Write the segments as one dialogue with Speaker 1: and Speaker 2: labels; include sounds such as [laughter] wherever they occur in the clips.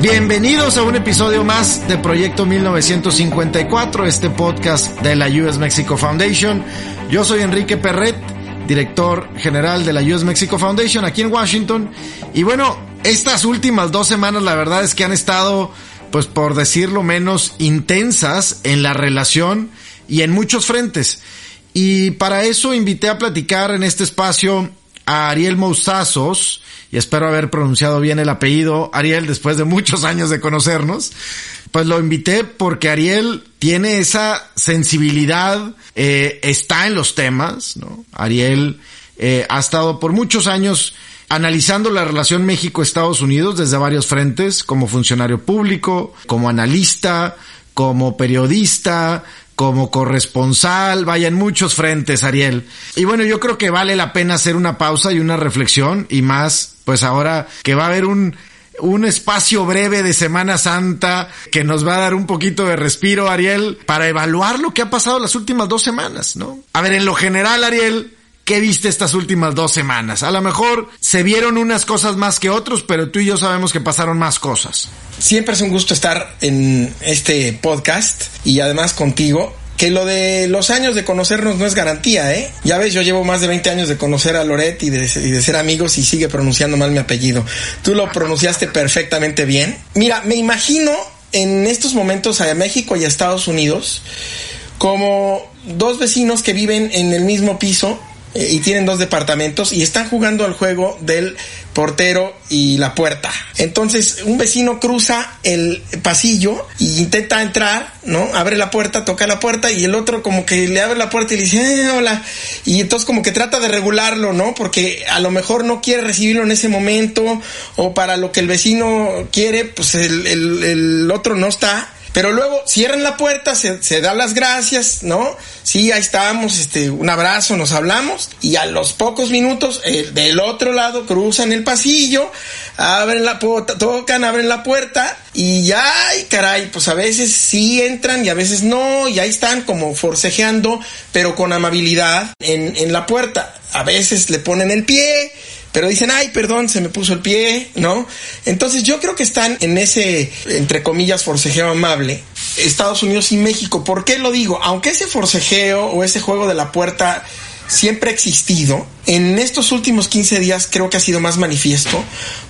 Speaker 1: Bienvenidos a un episodio más de Proyecto 1954, este podcast de la US Mexico Foundation. Yo soy Enrique Perret, director general de la US Mexico Foundation aquí en Washington. Y bueno, estas últimas dos semanas la verdad es que han estado, pues por decirlo menos, intensas en la relación y en muchos frentes. Y para eso invité a platicar en este espacio a Ariel Mousazos, y espero haber pronunciado bien el apellido, Ariel, después de muchos años de conocernos. Pues lo invité porque Ariel tiene esa sensibilidad, eh, está en los temas, ¿no? Ariel eh, ha estado por muchos años analizando la relación México-Estados Unidos desde varios frentes, como funcionario público, como analista, como periodista, como corresponsal, vaya en muchos frentes, Ariel. Y bueno, yo creo que vale la pena hacer una pausa y una reflexión y más, pues ahora que va a haber un un espacio breve de Semana Santa que nos va a dar un poquito de respiro, Ariel, para evaluar lo que ha pasado las últimas dos semanas, ¿no? A ver, en lo general, Ariel, ¿Qué viste estas últimas dos semanas? A lo mejor se vieron unas cosas más que otros, pero tú y yo sabemos que pasaron más cosas.
Speaker 2: Siempre es un gusto estar en este podcast y además contigo. Que lo de los años de conocernos no es garantía, ¿eh? Ya ves, yo llevo más de 20 años de conocer a Loret y de, ser amigos y sigue pronunciando mal mi apellido. Tú lo pronunciaste perfectamente bien. Mira, me imagino en estos momentos a México y a Estados Unidos como dos vecinos que viven en el mismo piso y tienen dos departamentos y están jugando al juego del portero y la puerta. Entonces un vecino cruza el pasillo y intenta entrar, ¿no? Abre la puerta, toca la puerta y el otro como que le abre la puerta y le dice, eh, hola. Y entonces como que trata de regularlo, ¿no? Porque a lo mejor no quiere recibirlo en ese momento o para lo que el vecino quiere, pues el, el, el otro no está. Pero luego cierran la puerta, se, se da las gracias, ¿no? Sí, ahí estamos, este, un abrazo, nos hablamos. Y a los pocos minutos, eh, del otro lado, cruzan el pasillo, abren la puerta, tocan, abren la puerta. Y ya, ay, caray, pues a veces sí entran y a veces no. Y ahí están como forcejeando, pero con amabilidad en, en la puerta. A veces le ponen el pie pero dicen, ay, perdón, se me puso el pie, ¿no? Entonces yo creo que están en ese, entre comillas, forcejeo amable, Estados Unidos y México. ¿Por qué lo digo? Aunque ese forcejeo o ese juego de la puerta siempre ha existido, en estos últimos 15 días creo que ha sido más manifiesto,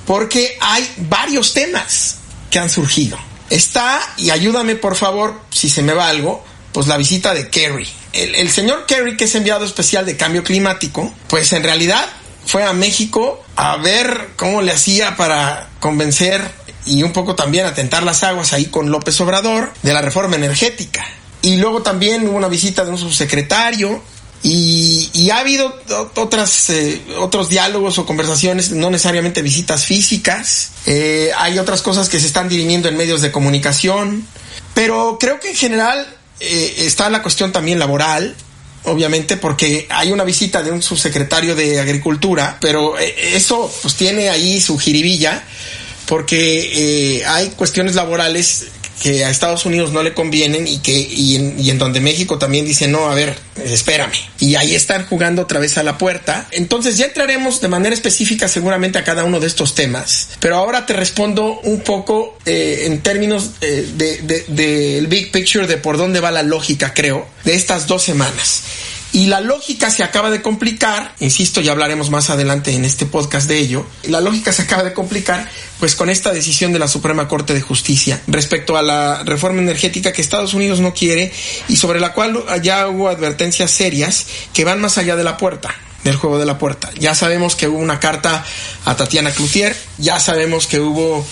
Speaker 2: porque hay varios temas que han surgido. Está, y ayúdame por favor, si se me va algo, pues la visita de Kerry. El, el señor Kerry, que es enviado especial de cambio climático, pues en realidad fue a México a ver cómo le hacía para convencer y un poco también atentar las aguas ahí con López Obrador de la reforma energética. Y luego también hubo una visita de un subsecretario y, ha habido otras, eh, otros diálogos o conversaciones, no necesariamente visitas físicas. Eh, hay otras cosas que se están dirimiendo en medios de comunicación. Pero creo que en general eh, está la cuestión también laboral obviamente, porque hay una visita de un subsecretario de Agricultura, pero eh, eso pues tiene ahí su jiribilla, porque eh, hay cuestiones laborales que a Estados Unidos no le convienen y que y en, donde México también dice no a ver espérame y ahí están jugando otra vez a la puerta. Entonces ya entraremos de manera específica seguramente a cada uno de estos temas pero ahora te respondo un poco eh, en términos eh, del de, de, big picture de por dónde va la lógica creo de estas dos semanas Y la lógica se acaba de complicar, insisto, ya hablaremos más adelante en este podcast de ello, la lógica se acaba de complicar pues con esta decisión de la Suprema Corte de Justicia respecto a la reforma energética que Estados Unidos no quiere y sobre la cual ya hubo advertencias serias que van más allá de la puerta del juego de la puerta. Ya sabemos que hubo una carta a Tatiana Cloutier, ya sabemos que hubo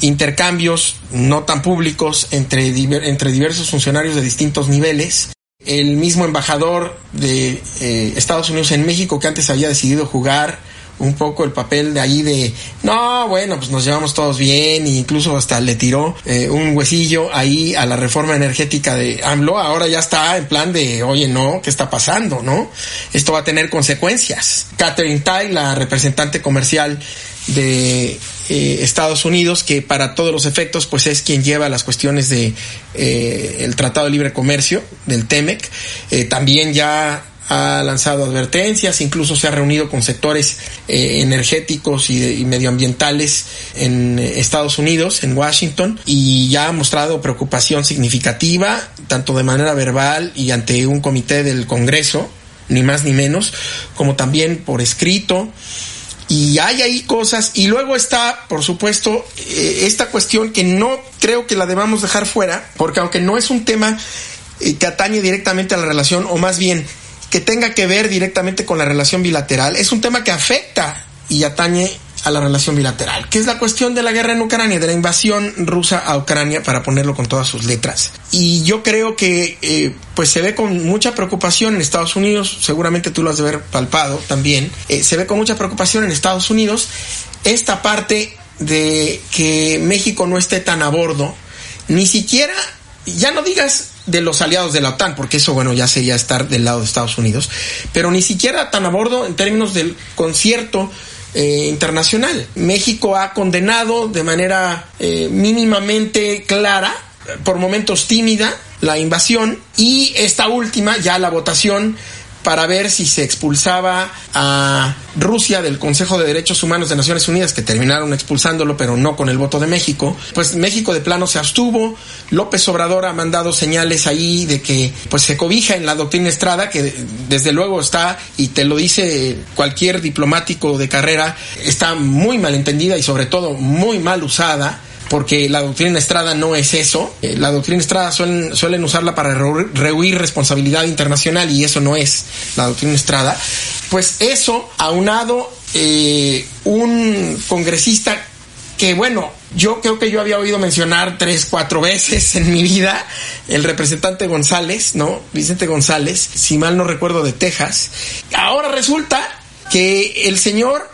Speaker 2: intercambios no tan públicos entre, entre diversos funcionarios de distintos niveles el mismo embajador de eh, Estados Unidos en México que antes había decidido jugar un poco el papel de ahí de no bueno pues nos llevamos todos bien e incluso hasta le tiró eh, un huesillo ahí a la reforma energética de AMLO. Ahora ya está en plan de oye no qué está pasando no esto va a tener consecuencias Catherine Tai la representante comercial de eh, Estados Unidos, que para todos los efectos, pues es quien lleva las cuestiones de eh, el Tratado de Libre Comercio del TEMEC. Eh, también ya ha lanzado advertencias, incluso se ha reunido con sectores energéticos y, y, medioambientales en Estados Unidos, en Washington, y ya ha mostrado preocupación significativa, tanto de manera verbal y ante un comité del Congreso, ni más ni menos, como también por escrito y hay ahí cosas y luego está por supuesto eh, esta cuestión que no creo que la debamos dejar fuera porque aunque no es un tema eh, que atañe directamente a la relación o más bien que tenga que ver directamente con la relación bilateral es un tema que afecta y atañe a la relación bilateral, que es la cuestión de la guerra en Ucrania, de la invasión rusa a Ucrania, para ponerlo con todas sus letras. Y yo creo que eh, pues se ve con mucha preocupación en Estados Unidos, seguramente tú lo has de ver palpado también, eh, se ve con mucha preocupación en Estados Unidos esta parte de que México no esté tan a bordo, ni siquiera, ya no digas de los aliados de la OTAN, porque eso, bueno, ya sería estar del lado de Estados Unidos, pero ni siquiera tan a bordo en términos del concierto eh, internacional. México ha condenado de manera eh, mínimamente clara, por momentos tímida, la invasión y esta última, ya la votación para ver si se expulsaba a Rusia del Consejo de Derechos Humanos de Naciones Unidas, que terminaron expulsándolo, pero no con el voto de México, pues México de plano se abstuvo. López Obrador ha mandado señales ahí de que pues se cobija en la doctrina Estrada, que desde luego está, y te lo dice cualquier diplomático de carrera, está muy mal entendida y sobre todo muy mal usada porque la doctrina Estrada no es eso. Eh, la doctrina Estrada suelen, usarla para rehuir responsabilidad internacional y eso no es la doctrina Estrada. Pues eso, aunado eh, un congresista que bueno, yo creo que yo había oído mencionar tres, cuatro veces en mi vida, el representante González, ¿no? Vicente González, si mal no recuerdo, de Texas. Ahora resulta que el señor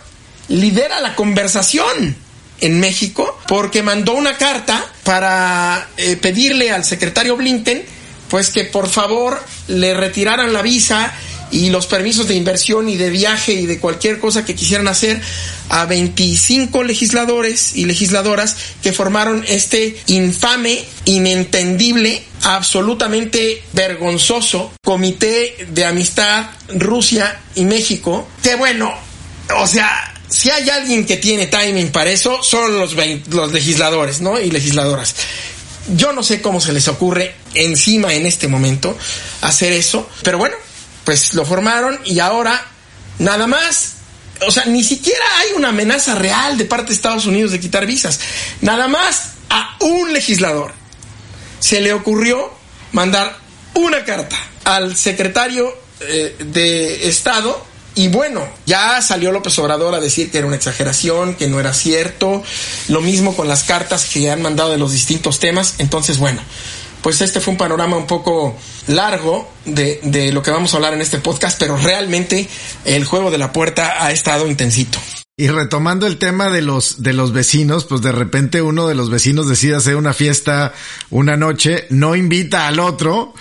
Speaker 2: lidera la conversación en México porque mandó una carta para eh, pedirle al secretario Blinken pues que por favor le retiraran la visa y los permisos de inversión y de viaje y de cualquier cosa que quisieran hacer a 25 legisladores y legisladoras que formaron este infame, inentendible, absolutamente vergonzoso Comité de Amistad Rusia y México, que bueno, o sea, si hay alguien que tiene timing para eso, son los, los legisladores, ¿no? Y legisladoras. Yo no sé cómo se les ocurre encima en este momento hacer eso, pero bueno, pues lo formaron y ahora nada más, o sea, ni siquiera hay una amenaza real de parte de Estados Unidos de quitar visas. Nada más a un legislador se le ocurrió mandar una carta al secretario eh, de Estado y bueno, ya salió López Obrador a decir que era una exageración, que no era cierto. Lo mismo con las cartas que han mandado de los distintos temas. Entonces, bueno, pues este fue un panorama un poco largo de, de lo que vamos a hablar en este podcast, pero realmente el juego de la puerta ha estado intensito.
Speaker 1: Y retomando el tema de los, de los vecinos, pues de repente uno de los vecinos decide hacer una fiesta una noche, no invita al otro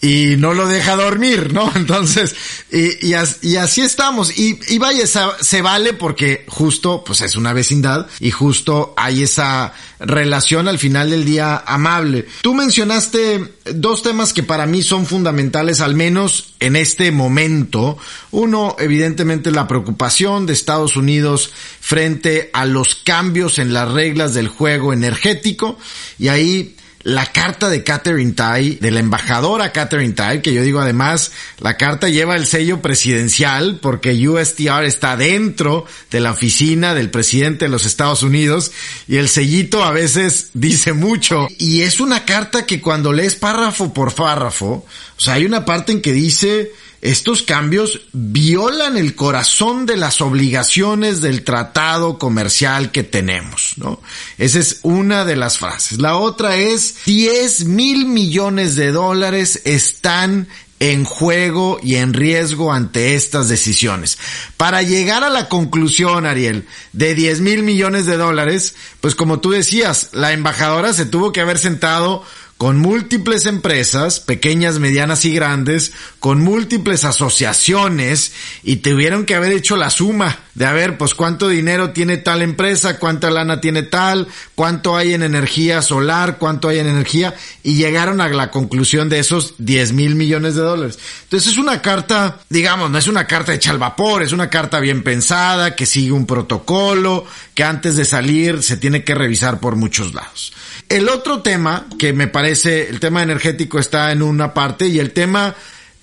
Speaker 1: y no lo deja dormir, ¿no? [laughs] Entonces, y, y, así estamos. Y, y vaya, se vale porque justo, pues es una vecindad y justo hay esa relación al final del día amable. Tú mencionaste dos temas que para mí son fundamentales, al menos en este momento. Uno, evidentemente, la preocupación de Estados Unidos frente a los cambios en las reglas del juego energético. Y ahí la carta de Catherine Tai, de la embajadora Catherine Tai, que yo digo además, la carta lleva el sello presidencial porque USTR está dentro de la oficina del presidente de los Estados Unidos y el sellito a veces dice mucho. Y es una carta que cuando lees párrafo por párrafo, o sea, hay una parte en que dice, estos cambios violan el corazón de las obligaciones del tratado comercial que tenemos, ¿no? Esa es una de las frases. La otra es 10 mil millones de dólares están en juego y en riesgo ante estas decisiones. Para llegar a la conclusión, Ariel, de 10 mil millones de dólares, pues como tú decías, la embajadora se tuvo que haber sentado con múltiples empresas, pequeñas, medianas y grandes, con múltiples asociaciones y tuvieron que haber hecho la suma de a ver, pues cuánto dinero tiene tal empresa, cuánta lana tiene tal, cuánto hay en energía solar, cuánto hay en energía y llegaron a la conclusión de esos 10 mil millones de dólares. Entonces es una carta, digamos, no es una carta hecha al vapor, es una carta bien pensada, que sigue un protocolo, que antes de salir se tiene que revisar por muchos lados. El otro tema que me parece, el tema energético está en una parte y el tema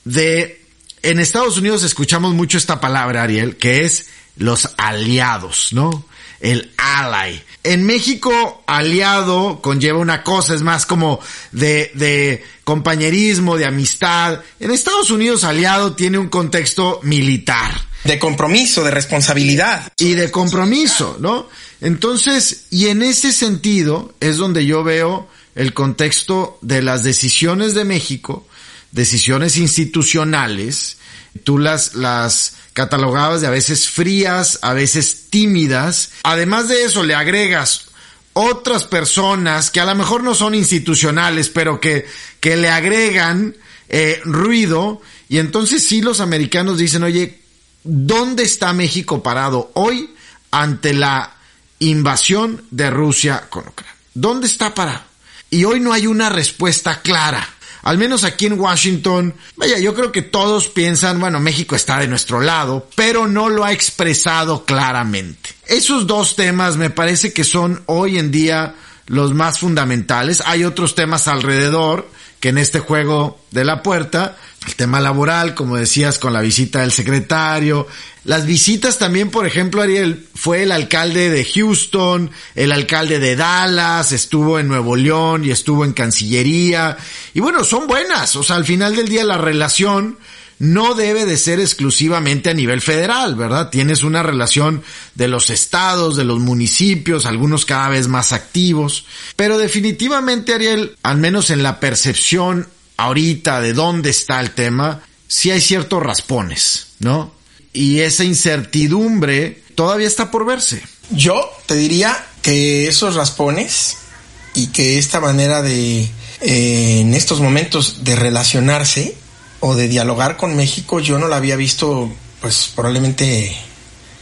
Speaker 1: de, en Estados Unidos escuchamos mucho esta palabra, Ariel, que es los aliados, ¿no? El ally. En México, aliado conlleva una cosa, es más como de, de compañerismo, de amistad. En Estados Unidos, aliado tiene un contexto militar.
Speaker 2: De compromiso, de responsabilidad.
Speaker 1: Y de compromiso, ¿no? Entonces, y en ese sentido es donde yo veo el contexto de las decisiones de México, decisiones institucionales, tú las, las catalogabas de a veces frías, a veces tímidas. Además de eso, le agregas otras personas que a lo mejor no son institucionales, pero que, que le agregan eh, ruido. Y entonces sí los americanos dicen, oye, ¿dónde está México parado hoy ante la invasión de Rusia con Ucrania. ¿Dónde está parado? Y hoy no hay una respuesta clara. Al menos aquí en Washington, vaya, yo creo que todos piensan, bueno, México está de nuestro lado, pero no lo ha expresado claramente. Esos dos temas me parece que son hoy en día los más fundamentales. Hay otros temas alrededor que en este juego de la puerta, el tema laboral, como decías, con la visita del secretario, las visitas también, por ejemplo, Ariel, fue el alcalde de Houston, el alcalde de Dallas, estuvo en Nuevo León y estuvo en Cancillería. Y bueno, son buenas. O sea, al final del día la relación no debe de ser exclusivamente a nivel federal, ¿verdad? Tienes una relación de los estados, de los municipios, algunos cada vez más activos. Pero definitivamente, Ariel, al menos en la percepción ahorita de dónde está el tema, sí hay ciertos raspones, ¿no? y esa incertidumbre todavía está por verse.
Speaker 2: Yo te diría que esos raspones y que esta manera de, eh, en estos momentos, de relacionarse o de dialogar con México, yo no la había visto, pues probablemente,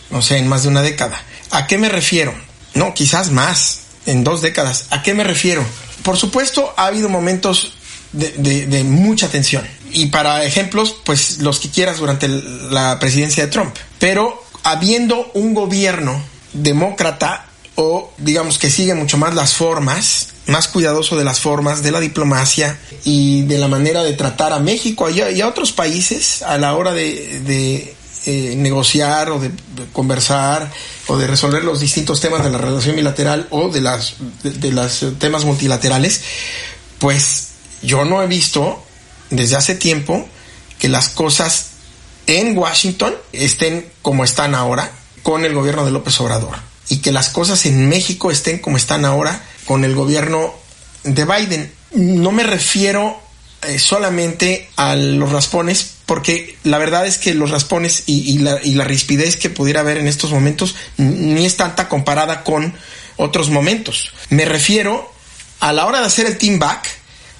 Speaker 2: no sé, en más de una década. ¿A qué me refiero? No, quizás más, en dos décadas. ¿A qué me refiero? Por supuesto, ha habido momentos de, de mucha tensión y para ejemplos, pues los que quieras durante la presidencia de Trump. Pero habiendo un gobierno demócrata o digamos que sigue mucho más las formas, más cuidadoso de las formas, de la diplomacia y de la manera de tratar a México y a, otros países a la hora de, eh, negociar o de, conversar o de resolver los distintos temas de la relación bilateral o de las de los temas multilaterales, pues yo no he visto desde hace tiempo que las cosas en Washington estén como están ahora con el gobierno de López Obrador y que las cosas en México estén como están ahora con el gobierno de Biden. No me refiero eh, solamente a los raspones, porque la verdad es que los raspones y, la, y la rispidez que pudiera haber en estos momentos ni es tanta comparada con otros momentos. Me refiero a la hora de hacer el team back,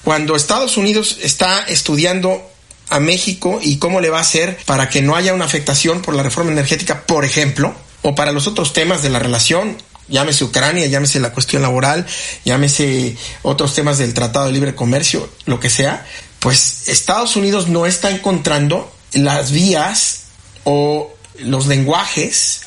Speaker 2: cuando Estados Unidos está estudiando a México y cómo le va a hacer para que no haya una afectación por la reforma energética, por ejemplo, o para los otros temas de la relación, llámese Ucrania, llámese la cuestión laboral, llámese otros temas del Tratado de Libre Comercio, lo que sea, pues Estados Unidos no está encontrando las vías o los lenguajes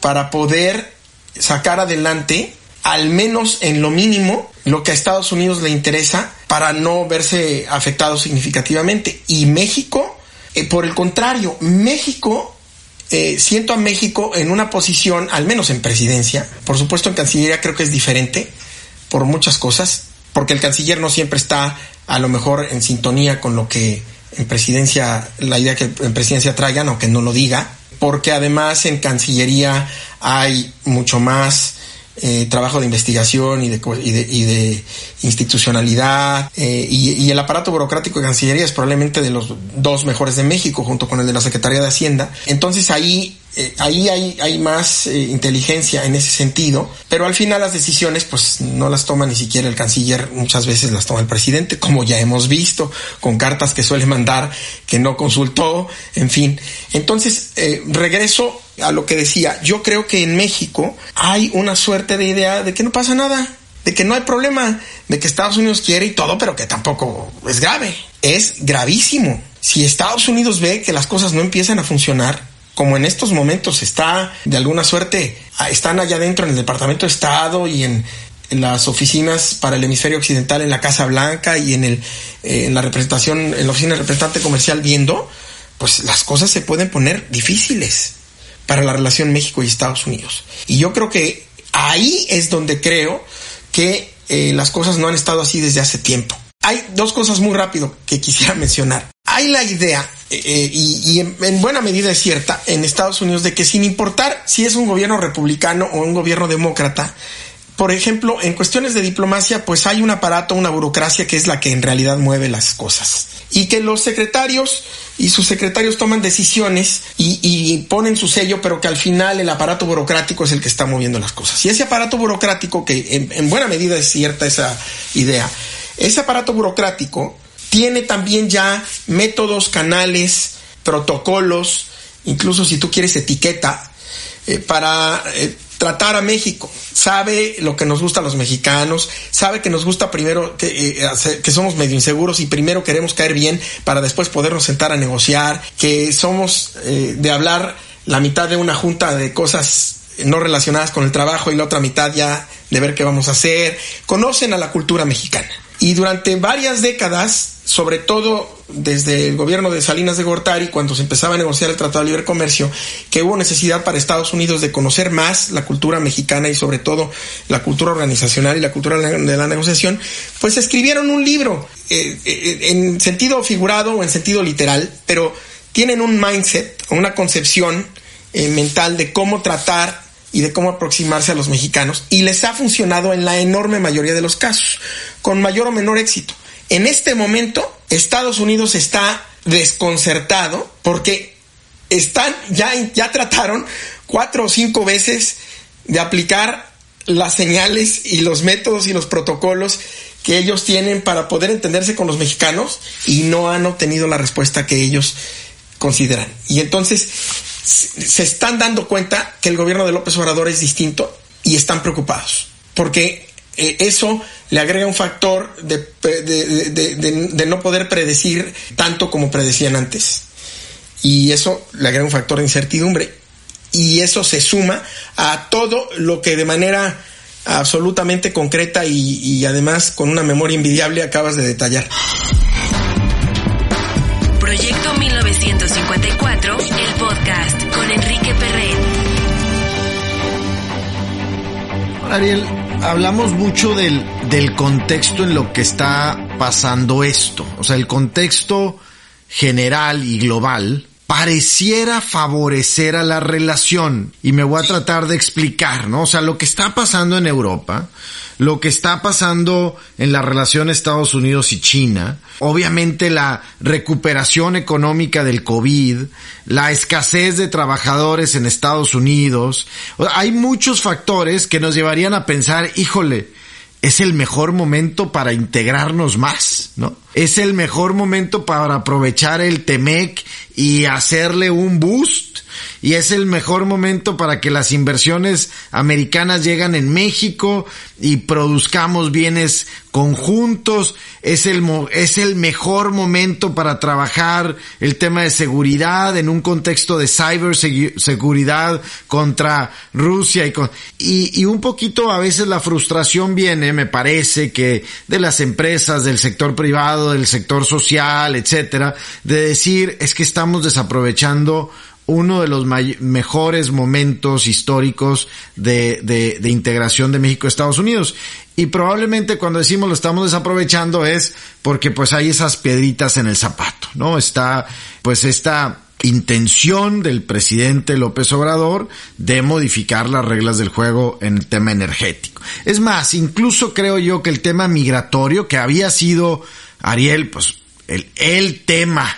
Speaker 2: para poder sacar adelante, al menos en lo mínimo, lo que a Estados Unidos le interesa para no verse afectado significativamente. Y México, eh, por el contrario, México eh, siento a México en una posición, al menos en presidencia, por supuesto en Cancillería creo que es diferente por muchas cosas, porque el canciller no siempre está a lo mejor en sintonía con lo que en presidencia, la idea que en presidencia traigan, aunque no lo diga, porque además en Cancillería hay mucho más eh, trabajo de investigación y de, y de, y de institucionalidad eh, y, y, el aparato burocrático de Cancillería es probablemente de los dos mejores de México junto con el de la Secretaría de Hacienda. Entonces ahí eh, ahí hay, hay más eh, inteligencia en ese sentido, pero al final las decisiones pues no las toma ni siquiera el canciller, muchas veces las toma el presidente, como ya hemos visto, con cartas que suele mandar que no consultó, en fin. Entonces, eh, regreso a lo que decía, yo creo que en México hay una suerte de idea de que no pasa nada, de que no hay problema, de que Estados Unidos quiere y todo, pero que tampoco es grave, es gravísimo. Si Estados Unidos ve que las cosas no empiezan a funcionar, como en estos momentos está de alguna suerte, están allá adentro en el Departamento de Estado y en, las oficinas para el hemisferio occidental en la Casa Blanca y en, el, eh, en la representación, en la oficina de representante comercial viendo, pues las cosas se pueden poner difíciles para la relación México y Estados Unidos. Y yo creo que ahí es donde creo que eh, las cosas no han estado así desde hace tiempo. Hay dos cosas muy rápido que quisiera [laughs] mencionar. Hay la idea eh, y, y en, en, buena medida es cierta en Estados Unidos de que sin importar si es un gobierno republicano o un gobierno demócrata, por ejemplo, en cuestiones de diplomacia, pues hay un aparato, una burocracia que es la que en realidad mueve las cosas. Y que los secretarios y sus secretarios toman decisiones y, ponen su sello, pero que al final el aparato burocrático es el que está moviendo las cosas. Y ese aparato burocrático, que en buena medida es cierta esa idea, ese aparato burocrático tiene también ya métodos, canales, protocolos, incluso si tú quieres etiqueta, eh, para eh, tratar a México. Sabe lo que nos gusta a los mexicanos, sabe que nos gusta primero, que, eh, que somos medio inseguros y primero queremos caer bien para después podernos sentar a negociar, que somos eh, de hablar la mitad de una junta de cosas no relacionadas con el trabajo y la otra mitad ya de ver qué vamos a hacer. Conocen a la cultura mexicana. Y durante varias décadas, sobre todo desde el gobierno de Salinas de Gortari, cuando se empezaba a negociar el Tratado de Libre Comercio, que hubo necesidad para Estados Unidos de conocer más la cultura mexicana y sobre todo la cultura organizacional y la cultura de la negociación, pues escribieron un libro eh, eh, en sentido figurado o en sentido literal, pero tienen un mindset, una concepción eh, mental de cómo tratar y de cómo aproximarse a los mexicanos y les ha funcionado en la enorme mayoría de los casos, con mayor o menor éxito. En este momento, Estados Unidos está desconcertado porque están, ya, ya trataron cuatro o cinco veces de aplicar las señales y los métodos y los protocolos que ellos tienen para poder entenderse con los mexicanos y no han obtenido la respuesta que ellos consideran. Y entonces se están dando cuenta que el gobierno de López Obrador es distinto y están preocupados. Porque eh, eso le agrega un factor de, de, de, de, no poder predecir tanto como predecían antes. Y eso le agrega un factor de incertidumbre. Y eso se suma a todo lo que de manera absolutamente concreta y, y además con una memoria envidiable acabas de detallar.
Speaker 3: Proyecto 1954, el podcast con Enrique Perret.
Speaker 1: Ariel, hablamos mucho del, del contexto en lo que está pasando esto. O sea, el contexto general y global pareciera favorecer a la relación. Y me voy a tratar de explicar, ¿no? O sea, lo que está pasando en Europa, lo que está pasando en la relación Estados Unidos y China, obviamente la recuperación económica del COVID, la escasez de trabajadores en Estados Unidos, hay muchos factores que nos llevarían a pensar, híjole, es el mejor momento para integrarnos más, ¿no? Es el mejor momento para aprovechar el Temec y hacerle un boost y es el mejor momento para que las inversiones americanas llegan en México y produzcamos bienes conjuntos, es el, es el mejor momento para trabajar el tema de seguridad en un contexto de ciberseguridad contra Rusia y, con, y, y un poquito a veces la frustración viene, me parece, que de las empresas, del sector privado, del sector social, etcétera, de decir es que estamos desaprovechando uno de los mejores momentos históricos de, de, de, integración de México a Estados Unidos. Y probablemente cuando decimos lo estamos desaprovechando es porque pues hay esas piedritas en el zapato, ¿no? Está pues esta intención del presidente López Obrador de modificar las reglas del juego en el tema energético. Es más, incluso creo yo que el tema migratorio, que había sido, Ariel, pues el, el tema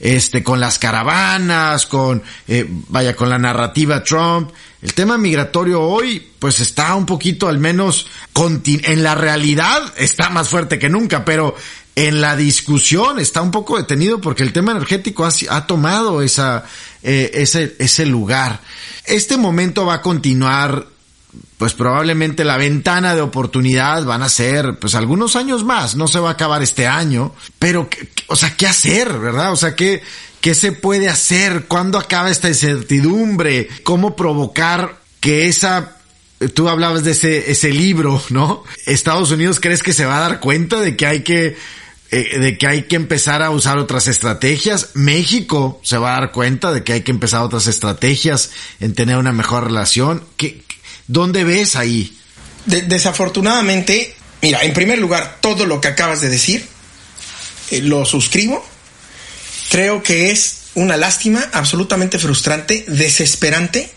Speaker 1: este, con las caravanas, con, eh, vaya, con la narrativa Trump. El tema migratorio hoy, pues está un poquito al menos, en la realidad está más fuerte que nunca, pero en la discusión está un poco detenido porque el tema energético ha, tomado esa, eh, ese, ese lugar. Este momento va a continuar pues probablemente la ventana de oportunidad van a ser pues algunos años más, no se va a acabar este año, pero o sea, ¿qué hacer, verdad? O sea, ¿qué, qué se puede hacer? ¿Cuándo acaba esta incertidumbre? ¿Cómo provocar que esa tú hablabas de ese, ese libro, ¿no? Estados Unidos crees que se va a dar cuenta de que hay que eh, de que hay que empezar a usar otras estrategias. México se va a dar cuenta de que hay que empezar otras estrategias en tener una mejor relación. ¿Qué, ¿Dónde ves ahí?
Speaker 2: desafortunadamente, mira, en primer lugar, todo lo que acabas de decir, eh, lo suscribo. Creo que es una lástima, absolutamente frustrante, desesperante,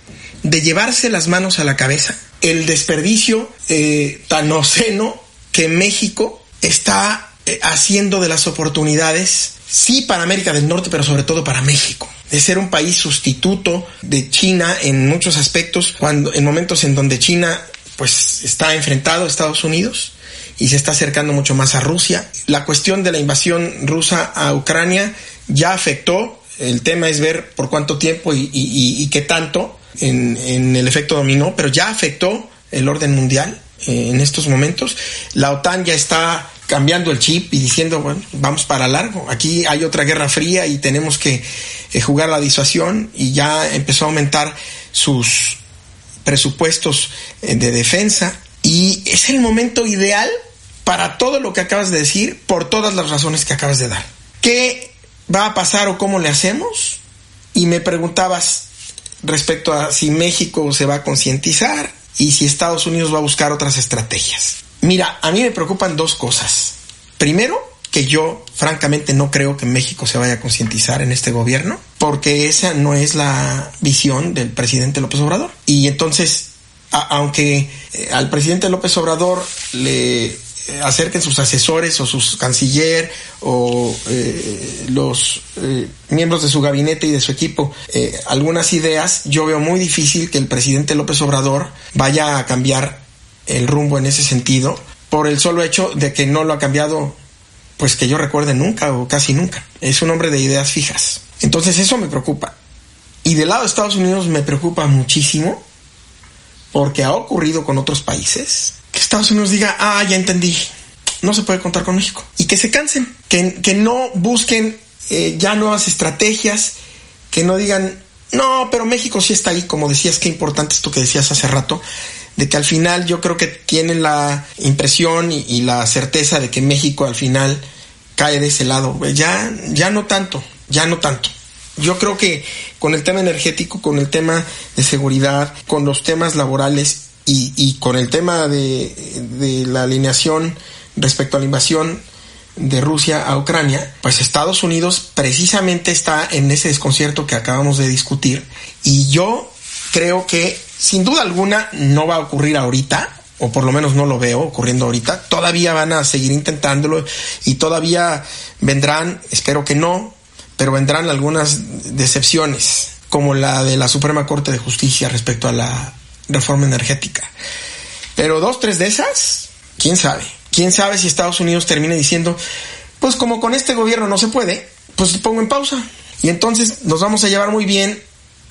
Speaker 2: de llevarse las manos a la cabeza. El desperdicio eh, tan oceno que México está eh, haciendo de las oportunidades, sí para América del Norte, pero sobre todo para México de ser un país sustituto de China en muchos aspectos, cuando en momentos en donde China pues está enfrentado a Estados Unidos y se está acercando mucho más a Rusia. La cuestión de la invasión rusa a Ucrania ya afectó, el tema es ver por cuánto tiempo y, qué tanto en, en, el efecto dominó, pero ya afectó el orden mundial eh, en estos momentos. La OTAN ya está cambiando el chip y diciendo, bueno, vamos para largo. Aquí hay otra guerra fría y tenemos que eh, jugar la disuasión y ya empezó a aumentar sus presupuestos eh, de defensa y es el momento ideal para todo lo que acabas de decir por todas las razones que acabas de dar. ¿Qué va a pasar o cómo le hacemos? Y me preguntabas respecto a si México se va a concientizar y si Estados Unidos va a buscar otras estrategias. Mira, a mí me preocupan dos cosas. Primero, que yo francamente no creo que México se vaya a concientizar en este gobierno, porque esa no es la visión del presidente López Obrador. Y entonces, aunque eh, al presidente López Obrador le eh, acerquen sus asesores o sus canciller o eh, los miembros de su gabinete y de su equipo algunas ideas, yo veo muy difícil que el presidente López Obrador vaya a cambiar el rumbo en ese sentido por el solo hecho de que no lo ha cambiado, pues que yo recuerde nunca o casi nunca. Es un hombre de ideas fijas. Entonces eso me preocupa. Y del lado de Estados Unidos me preocupa muchísimo porque ha ocurrido con otros países que Estados Unidos diga, ah, ya entendí, no se puede contar con México. Y que se cansen, que, que no busquen eh, ya nuevas estrategias, que no digan, no, pero México sí está ahí, como decías, qué importante esto que decías hace rato, de que al final yo creo que tienen la impresión y, la certeza de que México al final cae de ese lado. Ya, ya no tanto, ya no tanto. Yo creo que con el tema energético, con el tema de seguridad, con los temas laborales y, y con el tema de, de la alineación respecto a la invasión de Rusia a Ucrania, pues Estados Unidos precisamente está en ese desconcierto que acabamos de discutir y yo creo que sin duda alguna no va a ocurrir ahorita, o por lo menos no lo veo ocurriendo ahorita. Todavía van a seguir intentándolo y todavía vendrán, espero que no, pero vendrán algunas decepciones, como la de la Suprema Corte de Justicia respecto a la reforma energética. Pero dos, tres de esas, quién sabe. Quién sabe si Estados Unidos termine diciendo, pues como con este gobierno no se puede, pues pongo en pausa. Y entonces nos vamos a llevar muy bien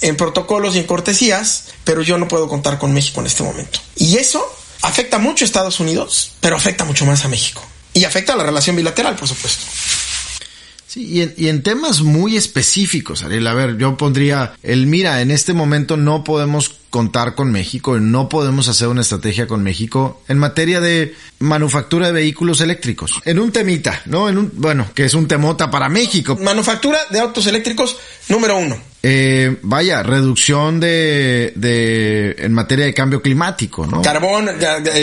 Speaker 2: en protocolos y en cortesías, pero yo no puedo contar con México en este momento. Y eso afecta mucho a Estados Unidos, pero afecta mucho más a México. Y afecta a la relación bilateral, por supuesto.
Speaker 1: Sí, y en, y en temas muy específicos, Ariel, a ver, yo pondría el, mira, en este momento no podemos contar con México, no podemos hacer una estrategia con México en materia de manufactura de vehículos eléctricos. En un temita, ¿no? En un, bueno, que es un temota para México.
Speaker 2: Manufactura de autos eléctricos, número uno.
Speaker 1: Eh, vaya, reducción de, de, en materia de cambio climático, ¿no?
Speaker 2: Carbón,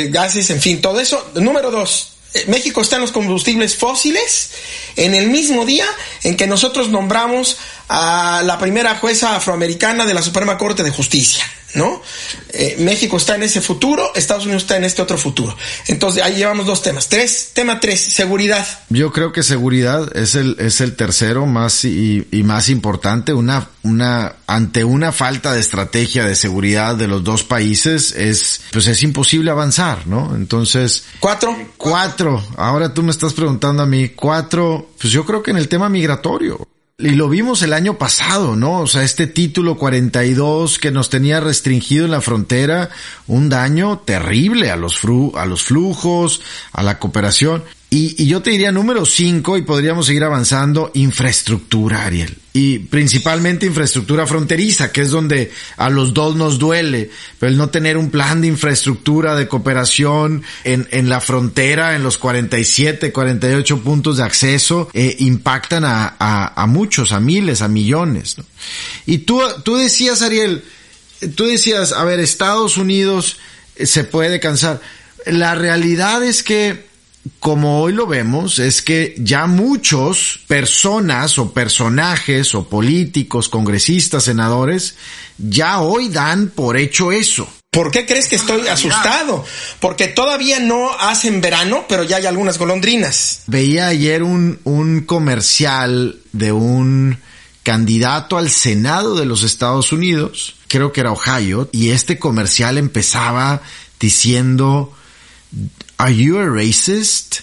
Speaker 2: gases, en fin, todo eso. Número dos, eh, México está en los combustibles fósiles en el mismo día en que nosotros nombramos a la primera jueza afroamericana de la Suprema Corte de Justicia. ¿no? Eh, México está en ese futuro, Estados Unidos está en este otro futuro. Entonces ahí llevamos dos temas. Tres, tema tres, seguridad.
Speaker 1: Yo creo que seguridad es el, es el tercero más y, y, más importante. Una, una, ante una falta de estrategia de seguridad de los dos países es, pues es imposible avanzar, ¿no? Entonces.
Speaker 2: Cuatro.
Speaker 1: Cuatro. Ahora tú me estás preguntando a mí, cuatro, pues yo creo que en el tema migratorio. Y lo vimos el año pasado, ¿no? O sea, este título 42 que nos tenía restringido en la frontera, un daño terrible a los, a los flujos, a la cooperación. Y, y, yo te diría número 5 y podríamos seguir avanzando, infraestructura, Ariel. Y principalmente infraestructura fronteriza, que es donde a los dos nos duele. Pero el no tener un plan de infraestructura, de cooperación en, en la frontera, en los 47, 48 puntos de acceso, eh, impactan a, a, a, muchos, a miles, a millones. ¿no? Y tú, tú decías, Ariel, tú decías, a ver, Estados Unidos se puede cansar. La realidad es que como hoy lo vemos, es que ya muchos personas o personajes o políticos, congresistas, senadores, ya hoy dan por hecho eso.
Speaker 2: ¿Por qué crees que estoy asustado? Porque todavía no hacen verano, pero ya hay algunas golondrinas.
Speaker 1: Veía ayer un, un comercial de un candidato al Senado de los Estados Unidos, creo que era Ohio, y este comercial empezaba diciendo, Are you a racist?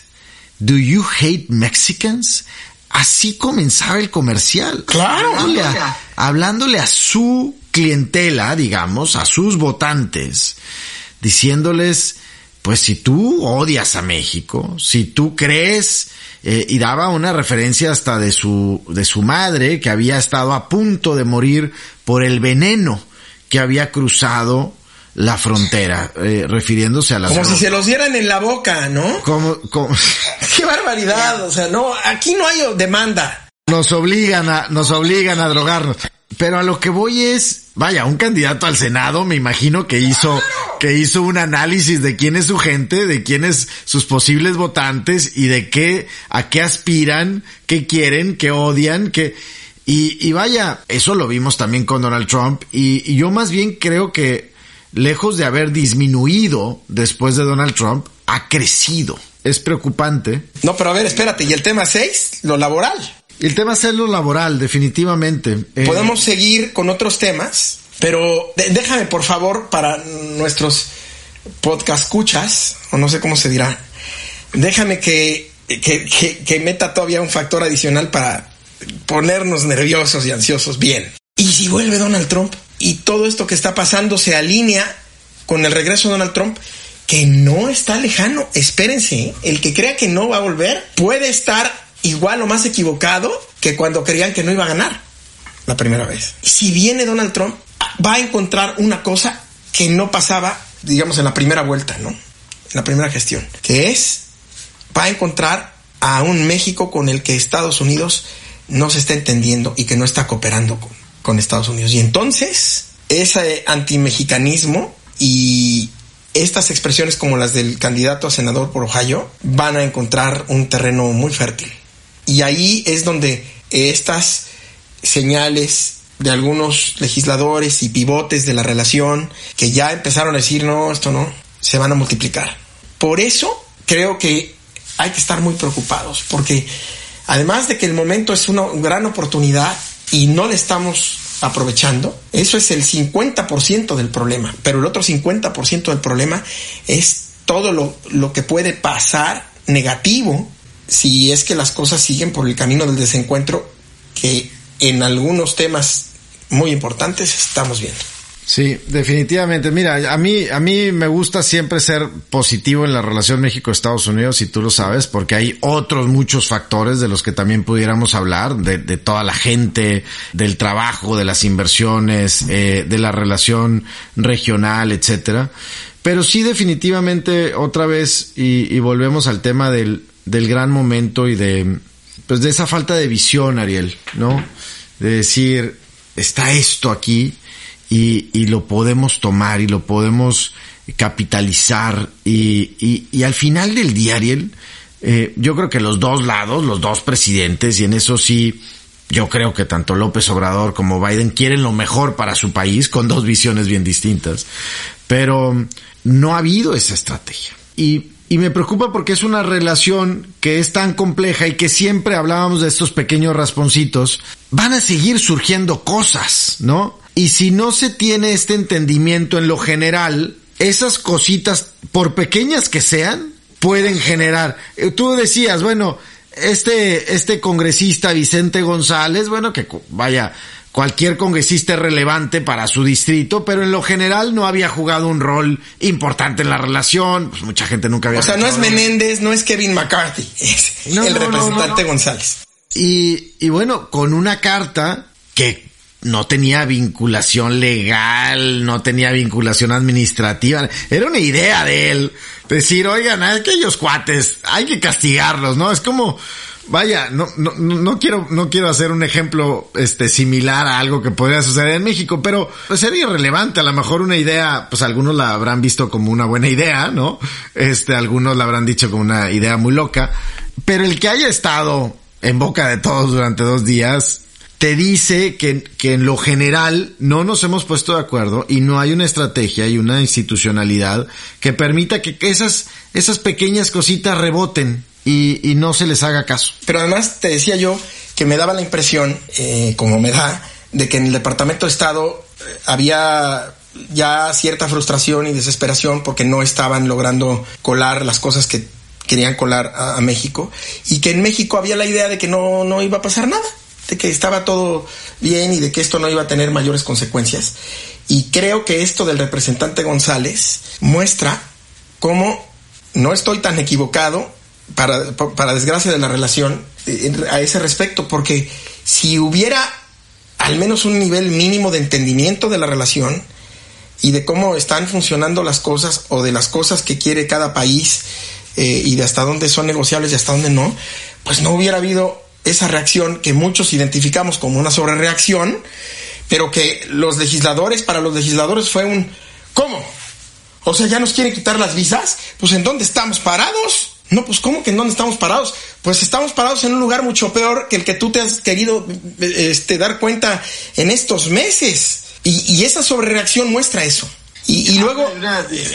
Speaker 1: Do you hate Mexicans? Así comenzaba el comercial.
Speaker 2: Claro.
Speaker 1: Hablándole a, hablándole a su clientela, digamos, a sus votantes, diciéndoles, pues si tú odias a México, si tú crees, eh, y daba una referencia hasta de su, de su madre, que había estado a punto de morir por el veneno que había cruzado la frontera, eh, refiriéndose a las
Speaker 2: Como si se los dieran en la boca, ¿no?
Speaker 1: Como, como... [laughs]
Speaker 2: Qué barbaridad, o sea, no, aquí no hay demanda.
Speaker 1: Nos obligan a, nos obligan a drogarnos. Pero a lo que voy es, vaya, un candidato al Senado, me imagino que hizo, que hizo un análisis de quién es su gente, de quiénes sus posibles votantes y de qué, a qué aspiran, qué quieren, qué odian, qué, y, y vaya, eso lo vimos también con Donald Trump y, y yo más bien creo que lejos de haber disminuido después de Donald Trump, ha crecido. Es preocupante.
Speaker 2: No, pero a ver, espérate, ¿y el tema 6? Lo laboral.
Speaker 1: El tema 6 lo laboral, definitivamente.
Speaker 2: Eh... Podemos seguir con otros temas, pero déjame por favor para nuestros podcast escuchas, o no sé cómo se dirá, déjame que, que, que, que meta todavía un factor adicional para ponernos nerviosos y ansiosos. Bien. ¿Y si vuelve Donald Trump? Y todo esto que está pasando se alinea con el regreso de Donald Trump, que no está lejano. Espérense, ¿eh? el que crea que no va a volver puede estar igual o más equivocado que cuando creían que no iba a ganar la primera vez. Si viene Donald Trump, va a encontrar una cosa que no pasaba, digamos, en la primera vuelta, ¿no? En la primera gestión, que es, va a encontrar a un México con el que Estados Unidos no se está entendiendo y que no está cooperando con, con Estados Unidos. Y entonces, ese antimexicanismo y estas expresiones como las del candidato a senador por Ohio van a encontrar un terreno muy fértil. Y ahí es donde estas señales de algunos legisladores y pivotes de la relación que ya empezaron a decir no, esto no, se van a multiplicar. Por eso creo que hay que estar muy preocupados, porque además de que el momento es una gran oportunidad, y no le estamos aprovechando, eso es el 50% del problema, pero el otro 50% del problema es todo lo, lo, que puede pasar negativo si es que las cosas siguen por el camino del desencuentro que en algunos temas muy importantes estamos viendo.
Speaker 1: Sí, definitivamente. Mira, a mí, a mí me gusta siempre ser positivo en la relación México-Estados Unidos, y tú lo sabes, porque hay otros muchos factores de los que también pudiéramos hablar, de, de toda la gente, del trabajo, de las inversiones, eh, de la relación regional, etcétera. Pero sí, definitivamente, otra vez, y, y volvemos al tema del, del gran momento y de, pues de esa falta de visión, Ariel, ¿no? De decir, está esto aquí, y, y lo podemos tomar y lo podemos capitalizar y, y, y al final del día, Ariel, eh, yo creo que los dos lados, los dos presidentes, y en eso sí, yo creo que tanto López Obrador como Biden quieren lo mejor para su país con dos visiones bien distintas, pero no ha habido esa estrategia. Y y me preocupa porque es una relación que es tan compleja y que siempre hablábamos de estos pequeños rasponcitos. Van a seguir surgiendo cosas, ¿no? Y si no se tiene este entendimiento en lo general, esas cositas, por pequeñas que sean, pueden generar. Eh, tú decías, bueno, este, este congresista Vicente González, bueno, que vaya, cualquier congresista es relevante para su distrito, pero en lo general no había jugado un rol importante en la relación, pues mucha gente nunca había...
Speaker 2: O sea, no es Menéndez, no es Kevin McCarthy, [laughs] es no, el no, representante no, González.
Speaker 1: Y, y bueno, con una carta que no tenía vinculación legal, no tenía vinculación administrativa, era una idea de él, decir, oigan, aquellos cuates, hay que castigarlos, ¿no? Es como vaya, no, no, no quiero, no quiero hacer un ejemplo, este, similar a algo que podría suceder en México, pero pues sería irrelevante. A lo mejor una idea, pues algunos la habrán visto como una buena idea, ¿no? Este, algunos la habrán dicho como una idea muy loca. Pero el que haya estado en boca de todos durante dos días, te dice que, que en lo general no nos hemos puesto de acuerdo y no hay una estrategia y una institucionalidad que permita que esas, esas pequeñas cositas reboten y, y, no se les haga caso.
Speaker 2: Pero además te decía yo que me daba la impresión, eh, como me da, de que en el Departamento de Estado eh, había ya cierta frustración y desesperación porque no estaban logrando colar las cosas que querían colar a, a, México y que en México había la idea de que no, no iba a pasar nada, de que estaba todo bien y de que esto no iba a tener mayores consecuencias. Y creo que esto del representante González muestra cómo no estoy tan equivocado para, para desgracia de la relación a ese respecto, porque si hubiera al menos un nivel mínimo de entendimiento de la relación y de cómo están funcionando las cosas o de las cosas que quiere cada país eh, y de hasta dónde son negociables y hasta dónde no, pues no hubiera habido esa reacción que muchos identificamos como una sobrereacción, pero que los legisladores, para los legisladores fue un ¿cómo? O sea, ya nos quieren quitar las visas, pues ¿en dónde estamos parados? No, pues ¿cómo que en dónde estamos parados? Pues estamos parados en un lugar mucho peor que el que tú te has querido este, dar cuenta en estos meses. Y, y esa sobrereacción muestra eso. Y, y luego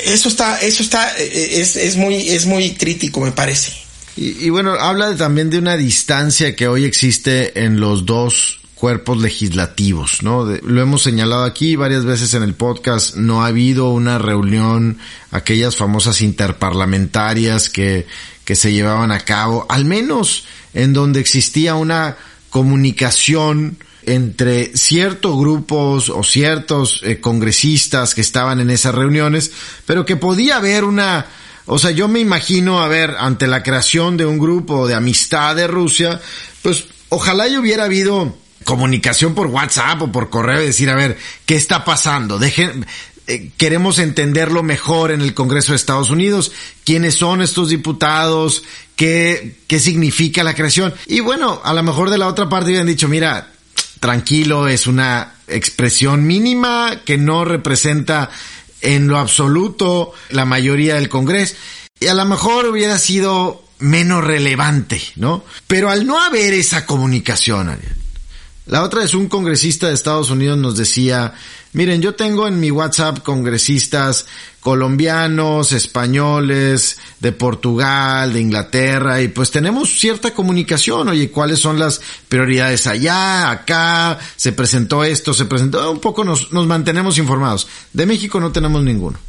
Speaker 2: eso está, eso está, es, es, muy, es muy crítico, me parece.
Speaker 1: Y, y bueno, habla también de una distancia que hoy existe en los dos cuerpos legislativos, ¿no? De, lo hemos señalado aquí varias veces en el podcast, no ha habido una reunión, aquellas famosas interparlamentarias que, que se llevaban a cabo, al menos en donde existía una comunicación entre ciertos grupos o ciertos eh, congresistas que estaban en esas reuniones, pero que podía haber una, o sea, yo me imagino, a ver, ante la creación de un grupo de amistad de Rusia, pues ojalá y hubiera habido comunicación por WhatsApp o por correo y decir, a ver, ¿qué está pasando? Dejen, eh, queremos entenderlo mejor en el Congreso de Estados Unidos, quiénes son estos diputados, qué, qué significa la creación. Y bueno, a lo mejor de la otra parte habían dicho, mira, tranquilo, es una expresión mínima que no representa en lo absoluto la mayoría del Congreso. Y a lo mejor hubiera sido menos relevante, ¿no? Pero al no haber esa comunicación, Ariel, la otra es un congresista de Estados Unidos nos decía, miren, yo tengo en mi WhatsApp congresistas colombianos, españoles, de Portugal, de Inglaterra, y pues tenemos cierta comunicación, oye, cuáles son las prioridades allá, acá, se presentó esto, se presentó, un poco nos, nos mantenemos informados. De México no tenemos ninguno.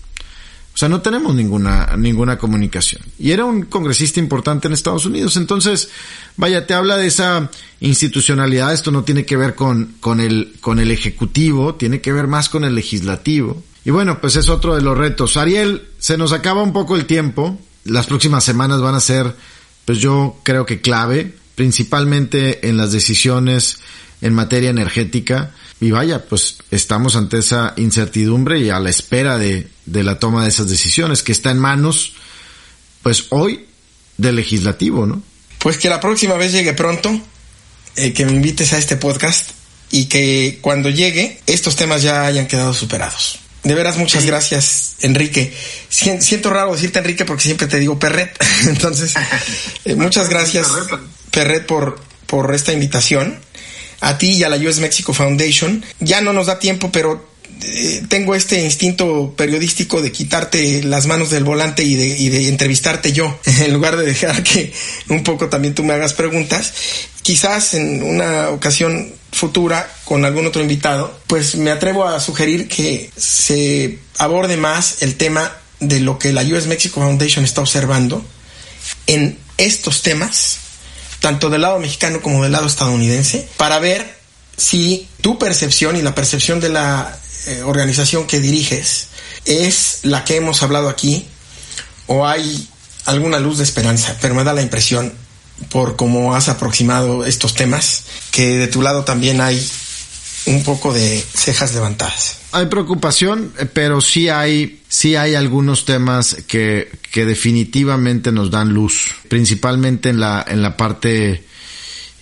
Speaker 1: O sea, no tenemos ninguna, ninguna comunicación. Y era un congresista importante en Estados Unidos. Entonces, vaya, te habla de esa institucionalidad. Esto no tiene que ver con, con el, con el ejecutivo, tiene que ver más con el legislativo. Y bueno, pues es otro de los retos. Ariel, se nos acaba un poco el tiempo. Las próximas semanas van a ser, pues yo creo que clave, principalmente en las decisiones en materia energética. Y vaya, pues estamos ante esa incertidumbre y a la espera de, de la toma de esas decisiones, que está en manos, pues hoy, del legislativo, ¿no?
Speaker 2: Pues que la próxima vez llegue pronto, eh, que me invites a este podcast y que cuando llegue estos temas ya hayan quedado superados. De veras, muchas gracias, Enrique. Siento raro decirte Enrique porque siempre te digo Perret. [laughs] Entonces, eh, muchas [laughs] gracias, Perret, por, por esta invitación a ti y a la US Mexico Foundation. Ya no nos da tiempo, pero eh, tengo este instinto periodístico de quitarte las manos del volante y de, y de entrevistarte yo, [laughs] en lugar de dejar que un poco también tú me hagas preguntas. Quizás en una ocasión futura con algún otro invitado, pues me atrevo a sugerir que se aborde más el tema de lo que la US Mexico Foundation está observando en estos temas tanto del lado mexicano como del lado estadounidense, para ver si tu percepción y la percepción de la eh, organización que diriges es la que hemos hablado aquí o hay alguna luz de esperanza, pero me da la impresión por cómo has aproximado estos temas que de tu lado también hay un poco de cejas levantadas.
Speaker 1: Hay preocupación, eh, pero sí hay, sí hay algunos temas que, que definitivamente nos dan luz, principalmente en la, en la parte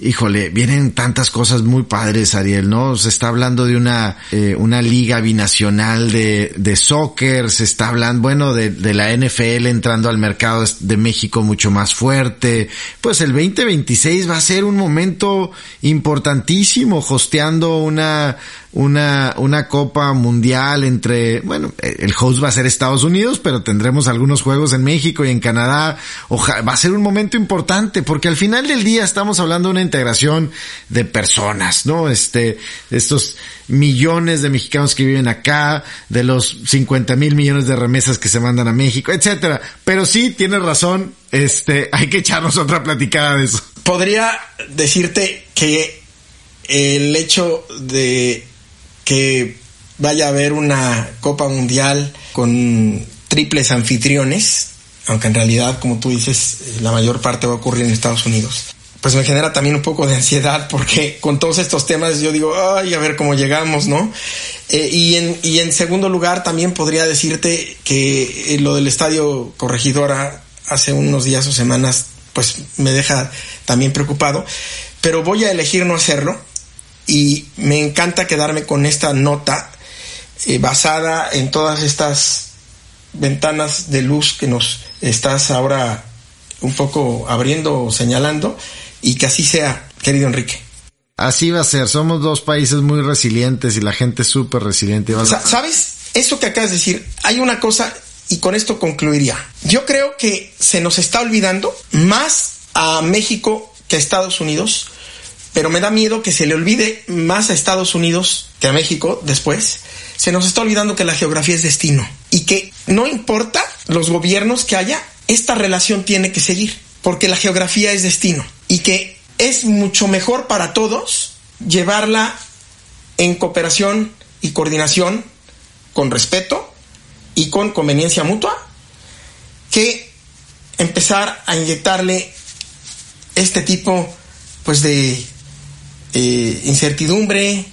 Speaker 1: híjole, vienen tantas cosas muy padres, Ariel, ¿no? Se está hablando de una, eh, una liga binacional de, de soccer, se está hablando, bueno, de, de la NFL entrando al mercado de México mucho más fuerte. Pues el 2026 va a ser un momento importantísimo, hosteando una, una, una copa mundial entre, bueno, el host va a ser Estados Unidos, pero tendremos algunos juegos en México y en Canadá. va a ser un momento importante porque al final del día estamos hablando de una integración de personas, ¿no? Este, estos millones de mexicanos que viven acá, de los 50 mil millones de remesas que se mandan a México, etcétera. Pero sí, tienes razón, este, [laughs] hay que echarnos otra platicada de eso.
Speaker 2: Podría decirte que el hecho de que vaya a haber una Copa Mundial con triples anfitriones, aunque en realidad, como tú dices, la mayor parte va a ocurrir en Estados Unidos. Pues me genera también un poco de ansiedad porque con todos estos temas yo digo, ay, a ver cómo llegamos, ¿no? Eh, y, en, y en segundo lugar también podría decirte que eh, lo del estadio corregidora hace unos días o semanas pues me deja también preocupado, pero voy a elegir no hacerlo y me encanta quedarme con esta nota eh, basada en todas estas ventanas de luz que nos estás ahora un poco abriendo o señalando y que así sea, querido Enrique.
Speaker 1: Así va a ser, somos dos países muy resilientes y la gente es súper resiliente.
Speaker 2: ¿Sabes? Eso que acabas de decir, hay una cosa y con esto concluiría. Yo creo que se nos está olvidando más a México que a Estados Unidos pero me da miedo que se le olvide más a Estados Unidos que a México después. Se nos está olvidando que la geografía es destino y que no importa los gobiernos que haya, esta relación tiene que seguir, porque la geografía es destino y que es mucho mejor para todos llevarla en cooperación y coordinación con respeto y con conveniencia mutua que empezar a inyectarle este tipo pues de eh, incertidumbre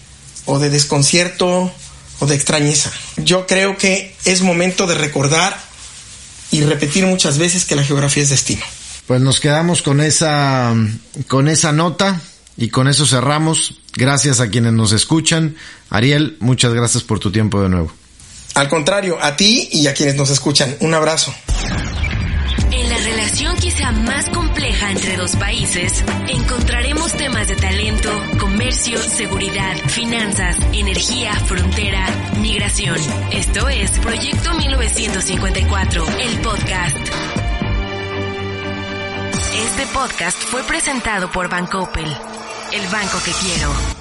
Speaker 2: o de desconcierto o de extrañeza. Yo creo que es momento de recordar y repetir muchas veces que la geografía es destino.
Speaker 1: Pues nos quedamos con esa, con esa nota y con eso cerramos. Gracias a quienes nos escuchan. Ariel, muchas gracias por tu tiempo de nuevo.
Speaker 2: Al contrario, a ti y a quienes nos escuchan. Un abrazo.
Speaker 3: Relación quizá más compleja entre dos países, encontraremos temas de talento, comercio, seguridad, finanzas, energía, frontera, migración. Esto es Proyecto 1954, el podcast. Este podcast fue presentado por Bancoppel, el banco que quiero.